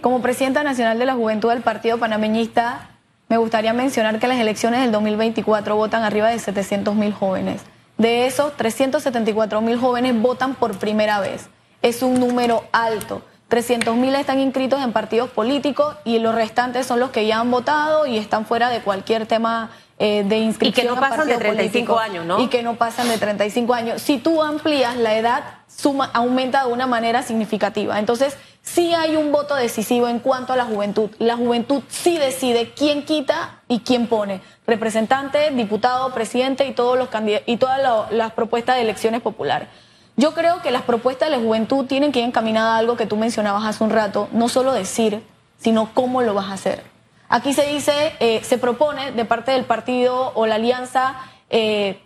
como presidenta nacional de la Juventud del Partido Panameñista, me gustaría mencionar que las elecciones del 2024 votan arriba de 700 mil jóvenes. De esos, 374 mil jóvenes votan por primera vez. Es un número alto. 300 mil están inscritos en partidos políticos y los restantes son los que ya han votado y están fuera de cualquier tema eh, de inscripción. Y que no pasan de 35 años, ¿no? Y que no pasan de 35 años. Si tú amplías la edad, suma, aumenta de una manera significativa. Entonces, sí hay un voto decisivo en cuanto a la juventud. La juventud sí decide quién quita y quién pone. Representante, diputado, presidente y, todos los y todas las propuestas de elecciones populares. Yo creo que las propuestas de la juventud tienen que ir encaminadas a algo que tú mencionabas hace un rato, no solo decir, sino cómo lo vas a hacer. Aquí se dice, eh, se propone de parte del partido o la alianza, eh,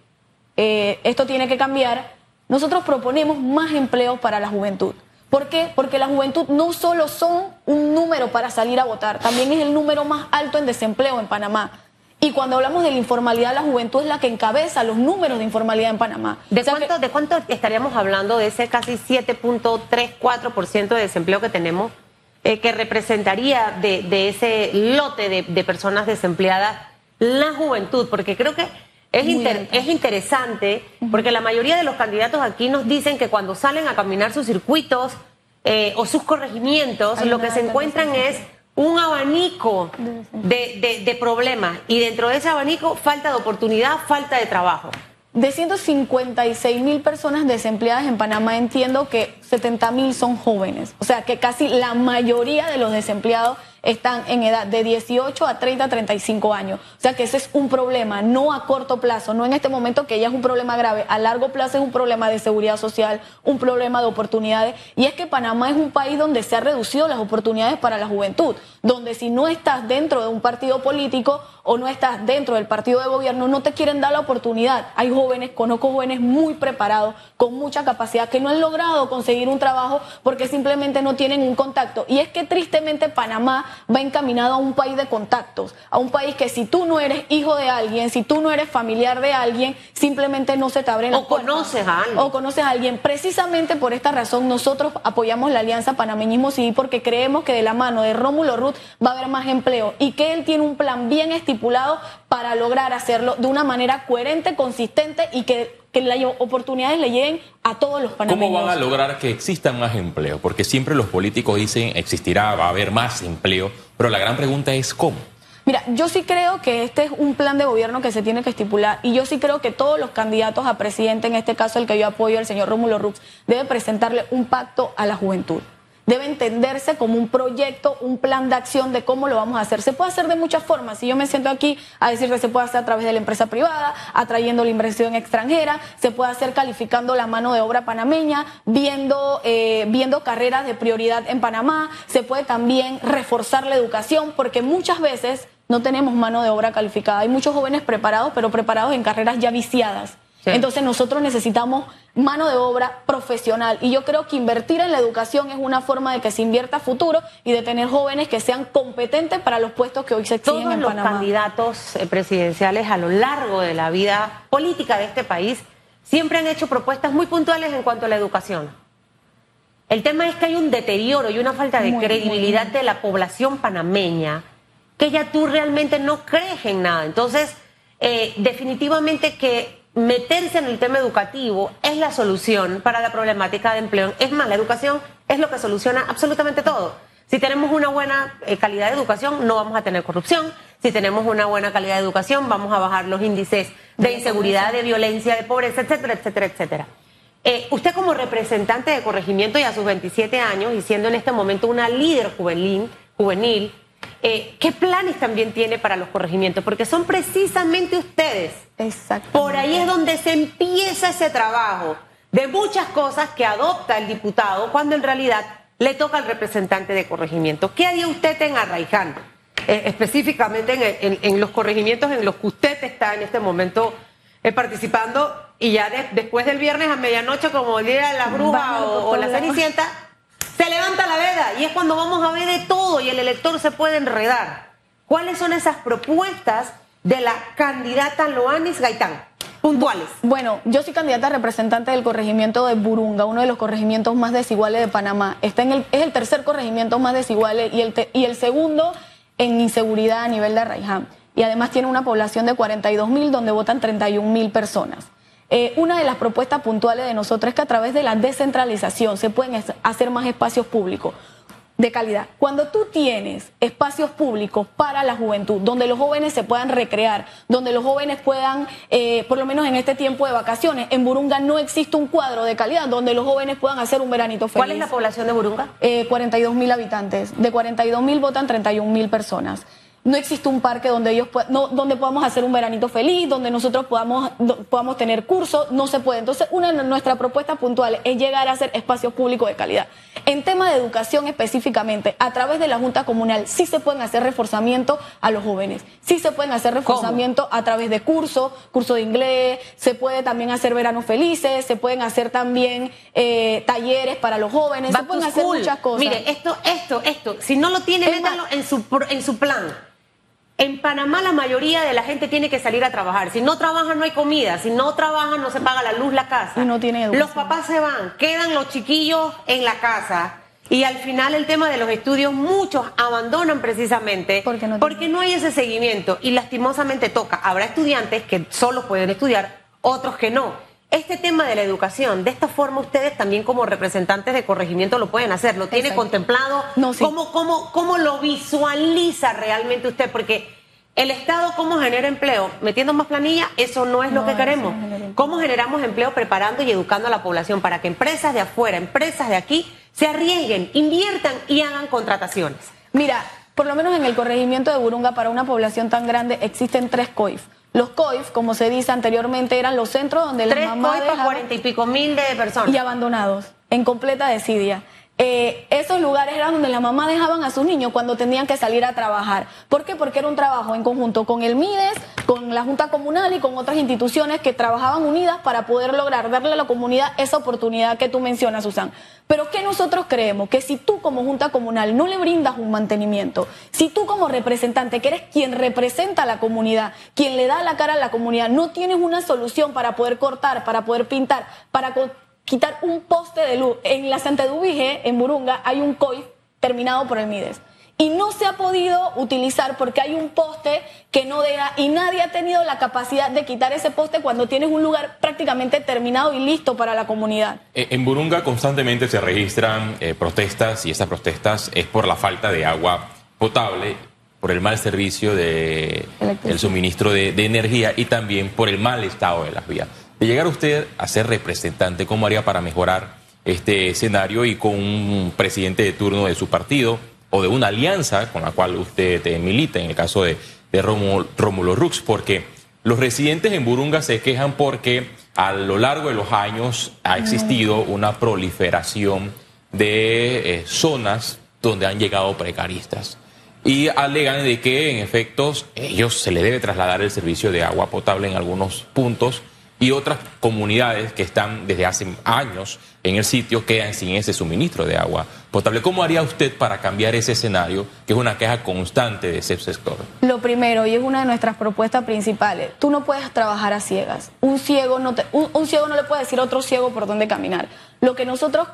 eh, esto tiene que cambiar. Nosotros proponemos más empleos para la juventud. ¿Por qué? Porque la juventud no solo son un número para salir a votar, también es el número más alto en desempleo en Panamá. Y cuando hablamos de la informalidad, la juventud es la que encabeza los números de informalidad en Panamá. ¿De, cuánto, ¿de cuánto estaríamos hablando de ese casi 7.34% de desempleo que tenemos, eh, que representaría de, ese lote de, personas desempleadas la juventud? Porque creo que es, es interesante, porque la mayoría de los candidatos aquí nos dicen que cuando salen a caminar sus circuitos eh, o sus corregimientos, lo que se encuentran es un abanico de, de, problemas y dentro de ese abanico falta de oportunidad, falta de trabajo. De 156 mil personas desempleadas en Panamá, entiendo que 70 mil son jóvenes. O sea que casi la mayoría de los desempleados están en edad de 18 a 30, 35 años. O sea que ese es un problema, no a corto plazo, no en este momento que ya es un problema grave, a largo plazo es un problema de seguridad social, un problema de oportunidades. Y es que Panamá es un país donde se han reducido las oportunidades para la juventud, donde si no estás dentro de un partido político o no estás dentro del partido de gobierno, no te quieren dar la oportunidad. Hay jóvenes, conozco jóvenes muy preparados, con mucha capacidad, que no han logrado conseguir un trabajo porque simplemente no tienen un contacto. Y es que tristemente Panamá va encaminado a un país de contactos, a un país que si tú no eres hijo de alguien, si tú no eres familiar de alguien, simplemente no se te abren las O conoces a alguien. O conoces a alguien. Precisamente por esta razón nosotros apoyamos la Alianza Panameñismo Civil porque creemos que de la mano de Rómulo Ruth va a haber más empleo y que él tiene un plan bien estipulado para lograr hacerlo de una manera coherente, consistente y que que las oportunidades le lleguen a todos los panameños. ¿Cómo van a lograr que existan más empleo? Porque siempre los políticos dicen existirá, va a haber más empleo, pero la gran pregunta es cómo. Mira, yo sí creo que este es un plan de gobierno que se tiene que estipular y yo sí creo que todos los candidatos a presidente, en este caso el que yo apoyo, el señor Rómulo Rux, debe presentarle un pacto a la juventud debe entenderse como un proyecto, un plan de acción de cómo lo vamos a hacer. Se puede hacer de muchas formas. Si yo me siento aquí a decir que se puede hacer a través de la empresa privada, atrayendo la inversión extranjera, se puede hacer calificando la mano de obra panameña, viendo, eh, viendo carreras de prioridad en Panamá, se puede también reforzar la educación, porque muchas veces no tenemos mano de obra calificada. Hay muchos jóvenes preparados, pero preparados en carreras ya viciadas. Entonces nosotros necesitamos mano de obra profesional y yo creo que invertir en la educación es una forma de que se invierta a futuro y de tener jóvenes que sean competentes para los puestos que hoy se exigen Todos en los candidatos eh, presidenciales a lo largo de la vida política de este país siempre han hecho propuestas muy puntuales en cuanto a la educación. El tema es que hay un deterioro y una falta de credibilidad de la población panameña que ya tú realmente no crees en nada. Entonces, eh, definitivamente que meterse en el tema educativo es la solución para la problemática de empleo. Es más, la educación es lo que soluciona absolutamente todo. Si tenemos una buena eh, calidad de educación, no vamos a tener corrupción. Si tenemos una buena calidad de educación, vamos a bajar los índices de inseguridad, de violencia, de pobreza, etcétera, etcétera, etcétera. Eh, usted como representante de corregimiento y a sus 27 años y siendo en este momento una líder juvenil, juvenil eh, ¿qué planes también tiene para los corregimientos? Porque son precisamente ustedes. Por ahí es donde se empieza ese trabajo de muchas cosas que adopta el diputado cuando en realidad le toca al representante de corregimiento. ¿Qué haría usted en Arraiján? Eh, específicamente en, los corregimientos en los que usted está en este momento eh, participando y ya después del viernes a medianoche, como el día de la bruja o la cenicienta, se levanta la veda y es cuando vamos a ver de todo y el elector se puede enredar. ¿Cuáles son esas propuestas de la candidata Loanis Gaitán? puntuales. Bueno, yo soy candidata representante del corregimiento de Burunga, uno de los corregimientos más desiguales de Panamá. Está en el, es el tercer corregimiento más desigual y el, y el segundo en inseguridad a nivel de Arraiján. Y además tiene una población de 42 mil donde votan 31 mil personas. Eh, una de las propuestas puntuales de nosotros es que a través de la descentralización se pueden hacer más espacios públicos de calidad. Cuando tú tienes espacios públicos para la juventud, donde los jóvenes se puedan recrear, donde los jóvenes puedan, eh, por lo menos en este tiempo de vacaciones, en Burunga no existe un cuadro de calidad donde los jóvenes puedan hacer un veranito feliz. ¿Cuál es la población de Burunga? Eh, 42 mil habitantes. De 42 mil votan 31 mil personas no existe un parque donde ellos no, donde podamos hacer un veranito feliz, donde nosotros podamos, podamos tener cursos, no se puede. Entonces, una de nuestras propuestas puntuales es llegar a hacer espacios públicos de calidad. En tema de educación específicamente, a través de la Junta Comunal sí se pueden hacer reforzamiento a los jóvenes, sí se pueden hacer reforzamiento a través de cursos, curso de inglés, se puede también hacer veranos felices, se pueden hacer también eh, talleres para los jóvenes, se pueden hacer muchas cosas. Mire, esto, esto, esto, si no lo tiene, métalo en su, en su plan. En Panamá la mayoría de la gente tiene que salir a trabajar. Si no trabajan no hay comida, si no trabajan no se paga la luz, la casa. Y no tiene Los papás se van, quedan los chiquillos en la casa. Y al final el tema de los estudios, muchos abandonan precisamente porque no, porque no hay ese seguimiento y lastimosamente toca. Habrá estudiantes que solo pueden estudiar, otros que no. Este tema de la educación, de esta forma ustedes también como representantes de corregimiento lo pueden hacer, lo tiene contemplado. No, ¿Cómo, cómo, ¿Cómo lo visualiza realmente usted? Porque el Estado, ¿cómo genera empleo? Metiendo más planilla, eso no es lo que queremos. ¿Cómo generamos empleo preparando y educando a la población para que empresas de afuera, empresas de aquí, se arriesguen, inviertan y hagan contrataciones? Mira, por lo menos en el corregimiento de Burunga, para una población tan grande, existen tres COIF. Los COIF, como se dice anteriormente, eran los centros donde las mamás COIF cuarenta y pico mil de personas. Y abandonados, en completa desidia. Eh, esos lugares eran donde la mamá dejaban a sus niños cuando tenían que salir a trabajar. ¿Por qué? Porque era un trabajo en conjunto con el MIDES, con la Junta Comunal y con otras instituciones que trabajaban unidas para poder lograr darle a la comunidad esa oportunidad que tú mencionas, Susan. Pero que nosotros creemos que si tú como Junta Comunal no le brindas un mantenimiento, si tú como representante, que eres quien representa a la comunidad, quien le da la cara a la comunidad, no tienes una solución para poder cortar, para poder pintar, para quitar un poste de luz. En la Santa Dubige, en Burunga, hay un COI terminado por el MIDES. Y no se ha podido utilizar porque hay un poste que no deja y nadie ha tenido la capacidad de quitar ese poste cuando tienes un lugar prácticamente terminado y listo para la comunidad. Eh, en Burunga constantemente se registran eh, protestas y esas protestas es por la falta de agua potable, por el mal servicio del de suministro de energía y también por el mal estado de las vías de llegar usted a ser representante, ¿cómo haría para mejorar este escenario y con un presidente de turno de su partido o de una alianza con la cual usted milita, en el caso de, de Rómulo, Rux? Porque los residentes en Burunga se quejan porque a lo largo de los años ha existido una proliferación de eh, zonas donde han llegado precaristas y alegan de que en efectos ellos se le debe trasladar el servicio de agua potable en algunos puntos y otras comunidades que están desde hace años en el sitio quedan sin ese suministro de agua potable. ¿Cómo haría usted para cambiar ese escenario, que es una queja constante de ese sector? Lo primero, y es una de nuestras propuestas principales, tú no puedes trabajar a ciegas. Un ciego no, un ciego no le puede decir a otro ciego por dónde caminar. Lo que nosotros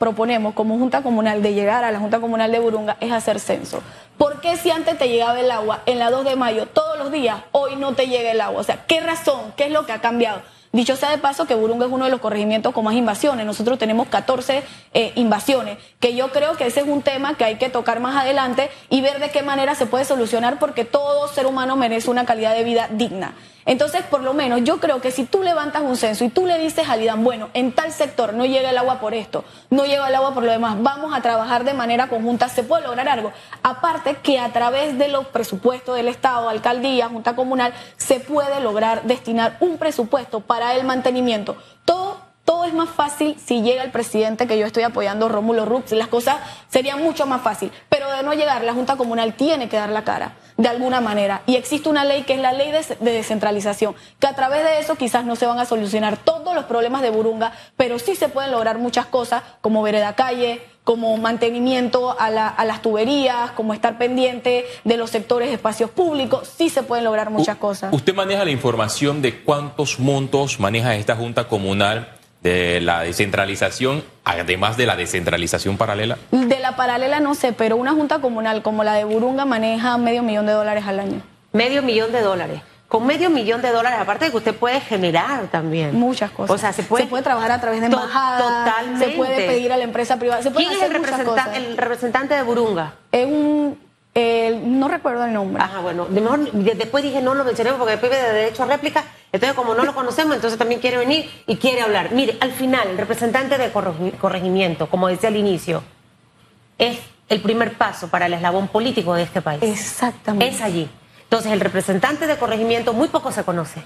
proponemos como Junta Comunal de llegar a la Junta Comunal de Burunga es hacer censo. ¿Por qué si antes te llegaba el agua en la 2 de mayo todos días, hoy no te llega el agua? O sea, ¿qué razón? ¿Qué es lo que ha cambiado? Dicho sea de paso que Burunga es uno de los corregimientos con más invasiones. Nosotros tenemos 14 eh, invasiones, que yo creo que ese es un tema que hay que tocar más adelante y ver de qué manera se puede solucionar porque todo ser humano merece una calidad de vida digna. Entonces, por lo menos, yo creo que si tú levantas un censo y tú le dices al IDAN, bueno, en tal sector no llega el agua por esto, no llega el agua por lo demás, vamos a trabajar de manera conjunta, se puede lograr algo. Aparte que a través de los presupuestos del Estado, alcaldía, Junta Comunal, se puede lograr destinar un presupuesto para el mantenimiento. Todo todo es más fácil si llega el presidente que yo estoy apoyando, Rómulo Rux, las cosas serían mucho más fácil. Pero de no llegar, la Junta Comunal tiene que dar la cara de alguna manera. Y existe una ley que es la ley de, descentralización, que a través de eso quizás no se van a solucionar todos los problemas de Burunga, pero sí se pueden lograr muchas cosas como vereda calle, como mantenimiento a, las tuberías, como estar pendiente de los sectores espacios públicos, sí se pueden lograr muchas cosas. ¿Usted maneja la información de cuántos montos maneja esta Junta Comunal de la descentralización, además de la descentralización paralela? De la paralela no sé, pero una Junta Comunal como la de Burunga maneja medio millón de dólares al año. Medio millón de dólares con medio millón de dólares, aparte de que usted puede generar también. Muchas cosas. O sea, se puede, trabajar a través de embajadas. Totalmente. Se puede pedir a la empresa privada. ¿Quién es el, representante de Burunga? Es un... no recuerdo el nombre. Ajá, bueno, mejor, después dije no lo mencionemos porque después de derecho a réplica, entonces como no lo conocemos, entonces también quiere venir y quiere hablar. Mire, al final, el representante de corregimiento, como decía al inicio, es el primer paso para el eslabón político de este país. Exactamente. Es allí. Entonces el representante de corregimiento muy poco se conoce.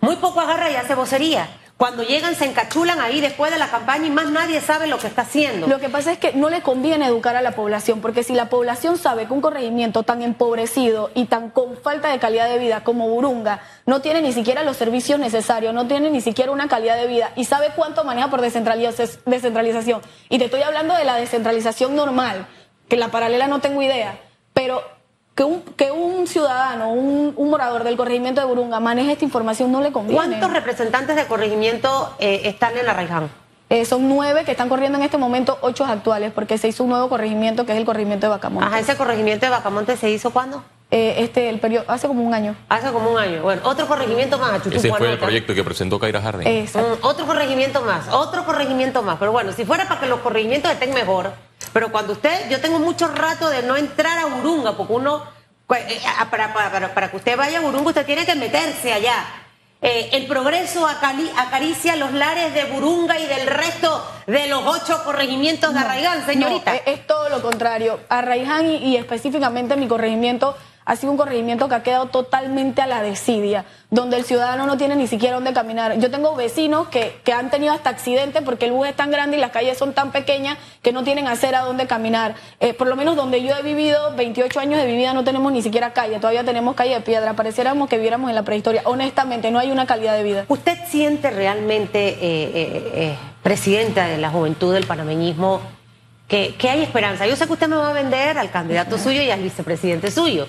Muy poco agarra y hace vocería. Cuando llegan se encachulan ahí después de la campaña y más nadie sabe lo que está haciendo. Lo que pasa es que no le conviene educar a la población, porque si la población sabe que un corregimiento tan empobrecido y tan con falta de calidad de vida como Burunga no tiene ni siquiera los servicios necesarios, no tiene ni siquiera una calidad de vida y sabe cuánto maneja por descentralización, y te estoy hablando de la descentralización normal, que la paralela no tengo idea, pero que un, que un ciudadano, un, morador del corregimiento de Burunga maneje esta información no le conviene. ¿Cuántos representantes de corregimiento eh, están en la Raiján? Eh, son nueve que están corriendo en este momento, ocho actuales, porque se hizo un nuevo corregimiento que es el corregimiento de Bacamonte. Ajá, ¿ese corregimiento de Bacamonte se hizo cuándo? Eh, este, el periodo, hace como un año. Hace como un año. Bueno, otro corregimiento más. Ese fue el proyecto que presentó Kaira Jardín. Mm, otro corregimiento más, otro corregimiento más. Pero bueno, si fuera para que los corregimientos estén mejor, pero cuando usted, yo tengo mucho rato de no entrar a Urunga, porque uno eh, para, para, para, que usted vaya a Burunga, usted tiene que meterse allá. Eh, el progreso acaricia los lares de Burunga y del resto de los ocho corregimientos de Arraiján, señorita. No, es, todo lo contrario. Arraiján y, y específicamente mi corregimiento ha sido un corregimiento que ha quedado totalmente a la desidia, donde el ciudadano no tiene ni siquiera dónde caminar. Yo tengo vecinos que, que han tenido hasta accidentes porque el bus es tan grande y las calles son tan pequeñas que no tienen acera dónde caminar. Eh, por lo menos donde yo he vivido, 28 años de vida, no tenemos ni siquiera calle, todavía tenemos calle de piedra. Pareciéramos que viviéramos en la prehistoria. Honestamente, no hay una calidad de vida. ¿Usted siente realmente, eh, eh, presidenta de la juventud del panameñismo, que, que hay esperanza? Yo sé que usted me va a vender al candidato suyo y al vicepresidente suyo.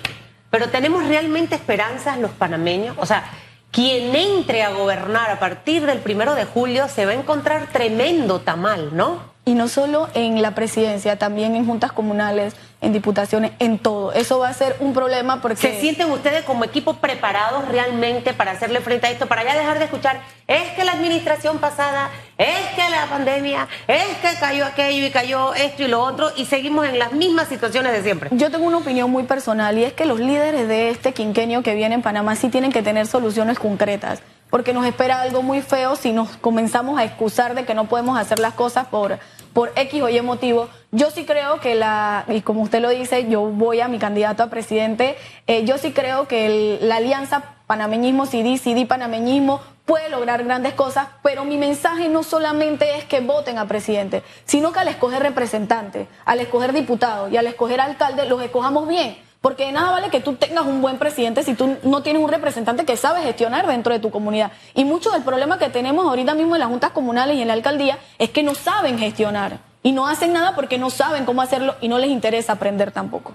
Pero tenemos realmente esperanzas los panameños. O sea, quien entre a gobernar a partir del primero de julio se va a encontrar tremendo tamal, ¿no? Y no solo en la presidencia, también en juntas comunales, en diputaciones, en todo. Eso va a ser un problema porque... ¿Se sienten ustedes como equipo preparados realmente para hacerle frente a esto? Para ya dejar de escuchar, es que la administración pasada, es que la pandemia, es que cayó aquello y cayó esto y lo otro, y seguimos en las mismas situaciones de siempre. Yo tengo una opinión muy personal y es que los líderes de este quinquenio que viene en Panamá sí tienen que tener soluciones concretas porque nos espera algo muy feo si nos comenzamos a excusar de que no podemos hacer las cosas por, por X o Y motivo. Yo sí creo que la, y como usted lo dice, yo voy a mi candidato a presidente, eh, yo sí creo que la alianza panameñismo-CD, CD-panameñismo puede lograr grandes cosas, pero mi mensaje no solamente es que voten a presidente, sino que al escoger representantes, al escoger diputados y al escoger alcalde, los escojamos bien porque de nada vale que tú tengas un buen presidente si tú no tienes un representante que sabe gestionar dentro de tu comunidad. Y mucho del problema que tenemos ahorita mismo en las juntas comunales y en la alcaldía es que no saben gestionar. Y no hacen nada porque no saben cómo hacerlo y no les interesa aprender tampoco.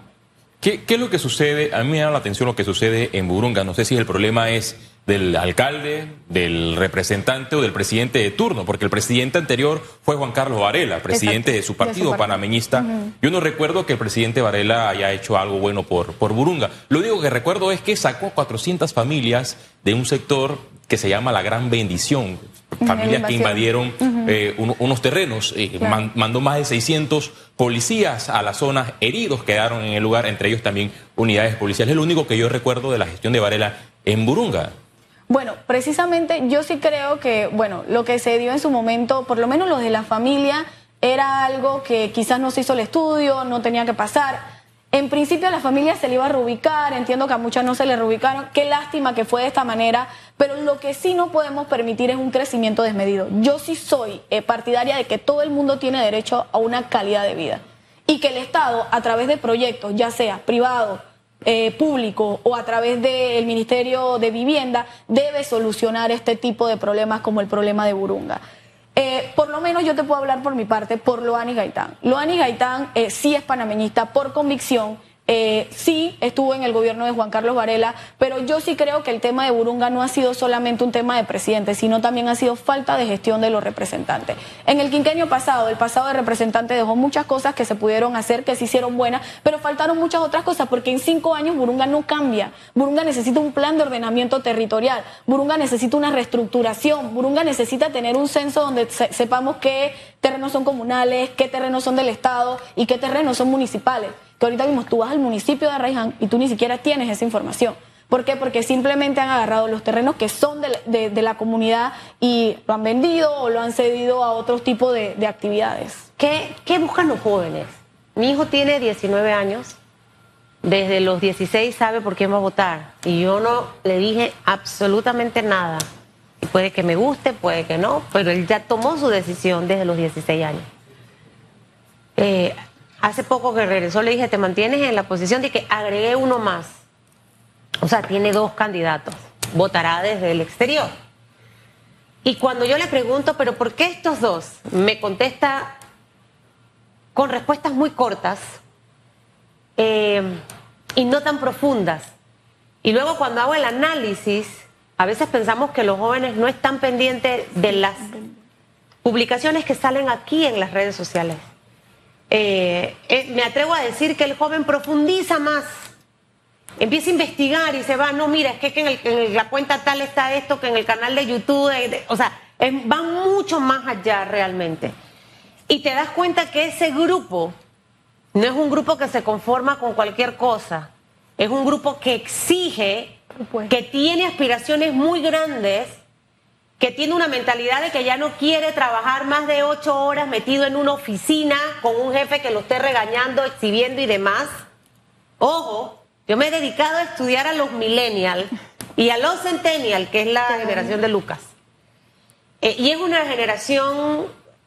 ¿Qué, es lo que sucede? A mí me da la atención lo que sucede en Burunga. No sé si el problema es del alcalde, del representante o del presidente de turno, porque el presidente anterior fue Juan Carlos Varela, presidente de su partido, panameñista. Yo no recuerdo que el presidente Varela haya hecho algo bueno por, por Burunga. Lo único que recuerdo es que sacó 400 familias de un sector que se llama La Gran Bendición, familias que invadieron eh, unos terrenos, eh, mandó más de 600 policías a la zona, heridos quedaron en el lugar, entre ellos también unidades policiales. Es lo único que yo recuerdo de la gestión de Varela en Burunga. Bueno, precisamente yo sí creo que, bueno, lo que se dio en su momento, por lo menos los de la familia, era algo que quizás no se hizo el estudio, no tenía que pasar. En principio a la familia se le iba a reubicar, entiendo que a muchas no se le reubicaron, qué lástima que fue de esta manera, pero lo que sí no podemos permitir es un crecimiento desmedido. Yo sí soy eh, partidaria de que todo el mundo tiene derecho a una calidad de vida y que el Estado, a través de proyectos, ya sea privado, eh, público o a través del Ministerio de Vivienda debe solucionar este tipo de problemas como el problema de Burunga. Eh, por lo menos yo te puedo hablar por mi parte, por Loani Gaitán. Loani Gaitán eh, sí es panameñista por convicción eh, sí estuvo en el gobierno de Juan Carlos Varela, pero yo sí creo que el tema de Burunga no ha sido solamente un tema de presidente, sino también ha sido falta de gestión de los representantes. En el quinquenio pasado, el pasado de representante dejó muchas cosas que se pudieron hacer, que se hicieron buenas, pero faltaron muchas otras cosas, porque en cinco años Burunga no cambia. Burunga necesita un plan de ordenamiento territorial, Burunga necesita una reestructuración, Burunga necesita tener un censo donde sepamos qué terrenos son comunales, qué terrenos son del Estado y qué terrenos son municipales ahorita mismo tú vas al municipio de Arraiján y tú ni siquiera tienes esa información. ¿Por qué? Porque simplemente han agarrado los terrenos que son de, la comunidad y lo han vendido o lo han cedido a otro tipo de, actividades. ¿Qué, ¿Qué buscan los jóvenes? Mi hijo tiene 19 años, desde los 16 sabe por quién va a votar y yo no le dije absolutamente nada. Puede que me guste, puede que no, pero él ya tomó su decisión desde los 16 años. Eh, Hace poco que regresó le dije, te mantienes en la posición de que agregué uno más. O sea, tiene dos candidatos. Votará desde el exterior. Y cuando yo le pregunto, pero ¿por qué estos dos? Me contesta con respuestas muy cortas eh, y no tan profundas. Y luego cuando hago el análisis, a veces pensamos que los jóvenes no están pendientes de las publicaciones que salen aquí en las redes sociales. Eh, eh, me atrevo a decir que el joven profundiza más, empieza a investigar y se va, no, mira, es que, en, la cuenta tal está esto, que en el canal de YouTube, o sea, va mucho más allá realmente. Y te das cuenta que ese grupo no es un grupo que se conforma con cualquier cosa, es un grupo que exige, que tiene aspiraciones muy grandes que tiene una mentalidad de que ya no quiere trabajar más de ocho horas metido en una oficina con un jefe que lo esté regañando, exhibiendo y demás. Ojo, yo me he dedicado a estudiar a los millennials y a los centennials, que es la generación de Lucas. Eh, y es una generación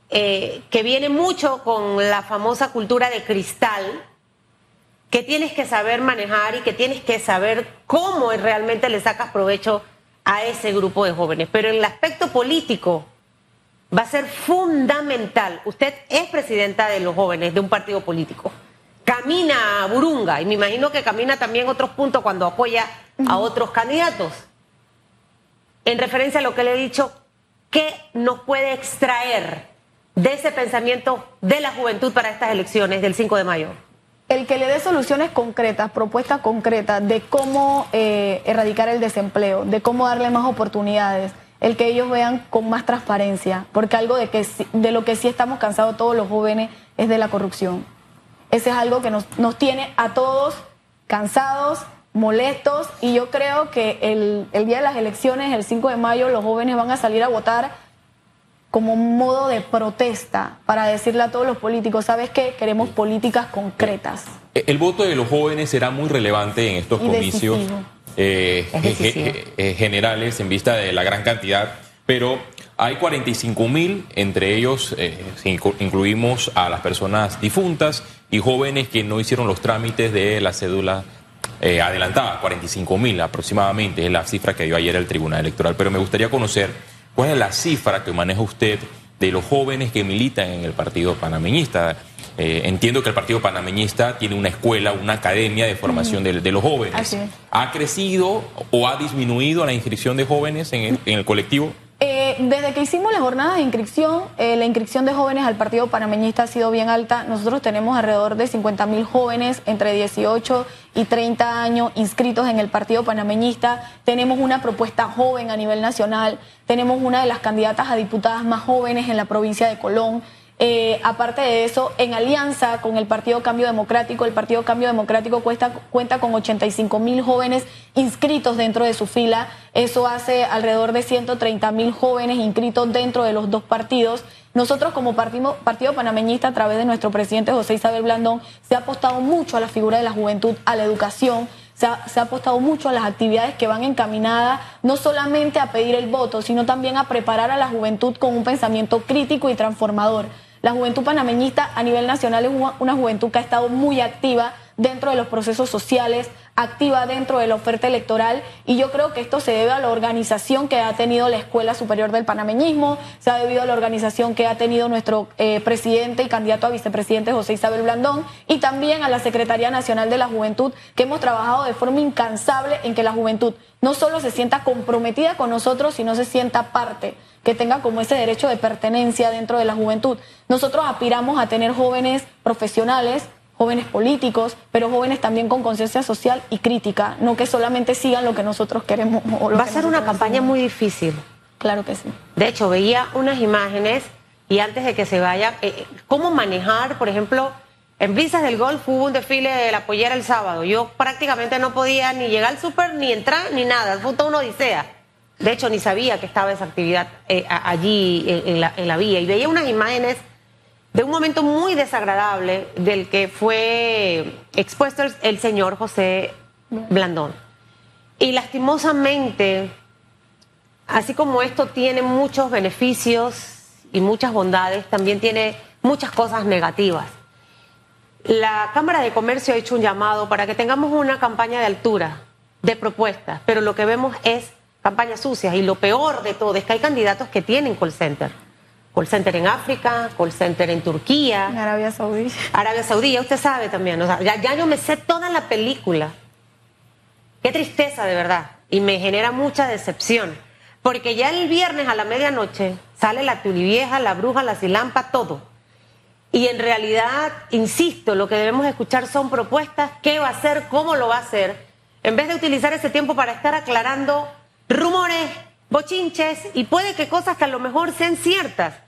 eh, que viene mucho con la famosa cultura de cristal, que tienes que saber manejar y que tienes que saber cómo realmente le sacas provecho a ese grupo de jóvenes. Pero en el aspecto político va a ser fundamental. Usted es presidenta de los jóvenes de un partido político. Camina a Burunga y me imagino que camina también otros puntos cuando apoya a otros candidatos. En referencia a lo que le he dicho, ¿qué nos puede extraer de ese pensamiento de la juventud para estas elecciones del 5 de mayo? El que le dé soluciones concretas, propuestas concretas de cómo eh, erradicar el desempleo, de cómo darle más oportunidades, el que ellos vean con más transparencia, porque algo de, que, de lo que sí estamos cansados todos los jóvenes es de la corrupción. Ese es algo que nos, nos tiene a todos cansados, molestos, y yo creo que el, el día de las elecciones, el 5 de mayo, los jóvenes van a salir a votar como un modo de protesta para decirle a todos los políticos, ¿sabes qué? Queremos políticas concretas. Eh, el voto de los jóvenes será muy relevante en estos comicios eh, eh, generales en vista de la gran cantidad, pero hay 45 mil, entre ellos incluimos a las personas difuntas y jóvenes que no hicieron los trámites de la cédula adelantada, 45 mil aproximadamente, es la cifra que dio ayer el Tribunal Electoral. Pero me gustaría conocer ¿Cuál es la cifra que maneja usted de los jóvenes que militan en el Partido Panameñista? Eh, entiendo que el Partido Panameñista tiene una escuela, una academia de formación de, los jóvenes. ¿Ha crecido o ha disminuido la inscripción de jóvenes en el colectivo? Desde que hicimos las jornadas de inscripción, eh, la inscripción de jóvenes al Partido Panameñista ha sido bien alta. Nosotros tenemos alrededor de 50 mil jóvenes entre 18 y 30 años inscritos en el Partido Panameñista. Tenemos una propuesta joven a nivel nacional. Tenemos una de las candidatas a diputadas más jóvenes en la provincia de Colón. Eh, aparte de eso, en alianza con el Partido Cambio Democrático, el Partido Cambio Democrático cuenta con 85 mil jóvenes inscritos dentro de su fila. Eso hace alrededor de 130 mil jóvenes inscritos dentro de los dos partidos. Nosotros como partido, partido Panameñista, a través de nuestro presidente José Isabel Blandón, se ha apostado mucho a la figura de la juventud, a la educación. Se ha, se ha, apostado mucho a las actividades que van encaminadas no solamente a pedir el voto, sino también a preparar a la juventud con un pensamiento crítico y transformador. La juventud panameñista a nivel nacional es una juventud que ha estado muy activa dentro de los procesos sociales, activa dentro de la oferta electoral y yo creo que esto se debe a la organización que ha tenido la Escuela Superior del Panameñismo, se ha debido a la organización que ha tenido nuestro eh, presidente y candidato a vicepresidente José Isabel Blandón y también a la Secretaría Nacional de la Juventud que hemos trabajado de forma incansable en que la juventud no solo se sienta comprometida con nosotros, sino se sienta parte que tenga como ese derecho de pertenencia dentro de la juventud. Nosotros aspiramos a tener jóvenes profesionales, jóvenes políticos, pero jóvenes también con conciencia social y crítica, no que solamente sigan lo que nosotros queremos. Va a ser una campaña muy difícil. Claro que sí. De hecho, veía unas imágenes y antes de que se vaya, eh, ¿cómo manejar, por ejemplo, en Brisas del Golf hubo un desfile de la pollera el sábado. Yo prácticamente no podía ni llegar al súper, ni entrar, ni nada. Fue toda una odisea. De hecho, ni sabía que estaba esa actividad eh, allí en, la, vía. Y veía unas imágenes de un momento muy desagradable del que fue expuesto el, señor José Blandón. Y lastimosamente, así como esto tiene muchos beneficios y muchas bondades, también tiene muchas cosas negativas. La Cámara de Comercio ha hecho un llamado para que tengamos una campaña de altura, de propuestas, pero lo que vemos es campañas sucias y lo peor de todo es que hay candidatos que tienen call center call center en África, call center en Turquía. En Arabia Saudí. Arabia Saudí, usted sabe también. ya, ya yo me sé toda la película. Qué tristeza, de verdad. Y me genera mucha decepción. Porque ya el viernes a la medianoche sale la tulivieja, la bruja, la silampa, todo. Y en realidad, insisto, lo que debemos escuchar son propuestas, qué va a hacer, cómo lo va a hacer, en vez de utilizar ese tiempo para estar aclarando rumores, bochinches y puede que cosas que a lo mejor sean ciertas.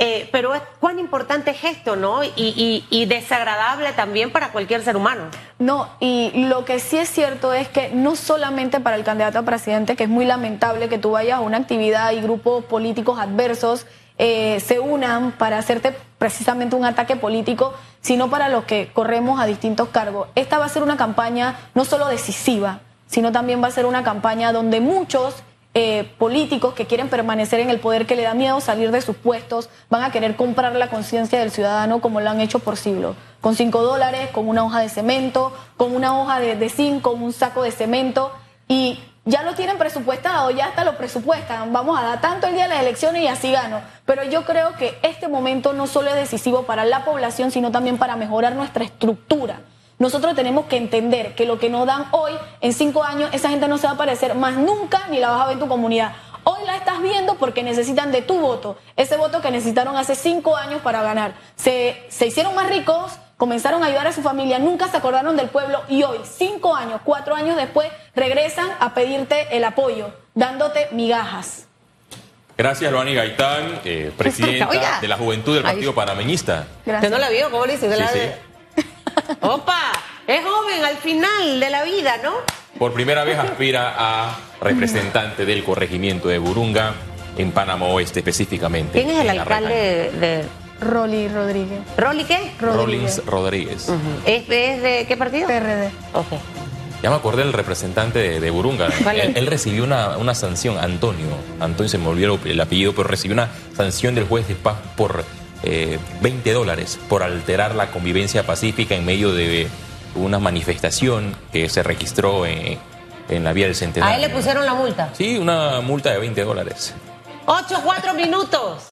Eh, pero cuán importante es esto, ¿no? Y, desagradable también para cualquier ser humano. No, y lo que sí es cierto es que no solamente para el candidato a presidente, que es muy lamentable que tú vayas a una actividad y grupos políticos adversos eh, se unan para hacerte precisamente un ataque político, sino para los que corremos a distintos cargos. Esta va a ser una campaña no solo decisiva, sino también va a ser una campaña donde muchos eh, políticos que quieren permanecer en el poder, que le da miedo salir de sus puestos, van a querer comprar la conciencia del ciudadano como lo han hecho por siglos. Con cinco dólares, con una hoja de cemento, con una hoja de, zinc, con un saco de cemento. Y ya lo tienen presupuestado, ya hasta lo presupuestan. Vamos a dar tanto el día de las elecciones y así gano. Pero yo creo que este momento no solo es decisivo para la población, sino también para mejorar nuestra estructura. Nosotros tenemos que entender que lo que nos dan hoy, en cinco años, esa gente no se va a aparecer más nunca ni la vas a ver en tu comunidad. Hoy la estás viendo porque necesitan de tu voto, ese voto que necesitaron hace cinco años para ganar. Se, se hicieron más ricos, comenzaron a ayudar a su familia, nunca se acordaron del pueblo y hoy, cinco años, cuatro años después, regresan a pedirte el apoyo, dándote migajas. Gracias, Luani Gaitán, eh, presidenta de la Juventud del Partido Panameñista. ¿Usted no la vio? ¿Cómo le dice? Opa, es joven al final de la vida, ¿no? Por primera vez aspira a representante del corregimiento de Burunga en Panamá Oeste específicamente. ¿Quién es el alcalde de, Rolly Rodríguez. ¿Rolly qué? Rodríguez. Rodríguez. ¿Es, de qué partido? PRD. Ok. Ya me acordé del representante de, Burunga. Él, recibió una, sanción, Antonio. Antonio se me olvidó el apellido, pero recibió una sanción del juez de paz por 20 eh, dólares por alterar la convivencia pacífica en medio de una manifestación que se registró en, en la vía del Centenario. ¿A él le pusieron la multa? Sí, una multa de 20 dólares. 8, 4 minutos.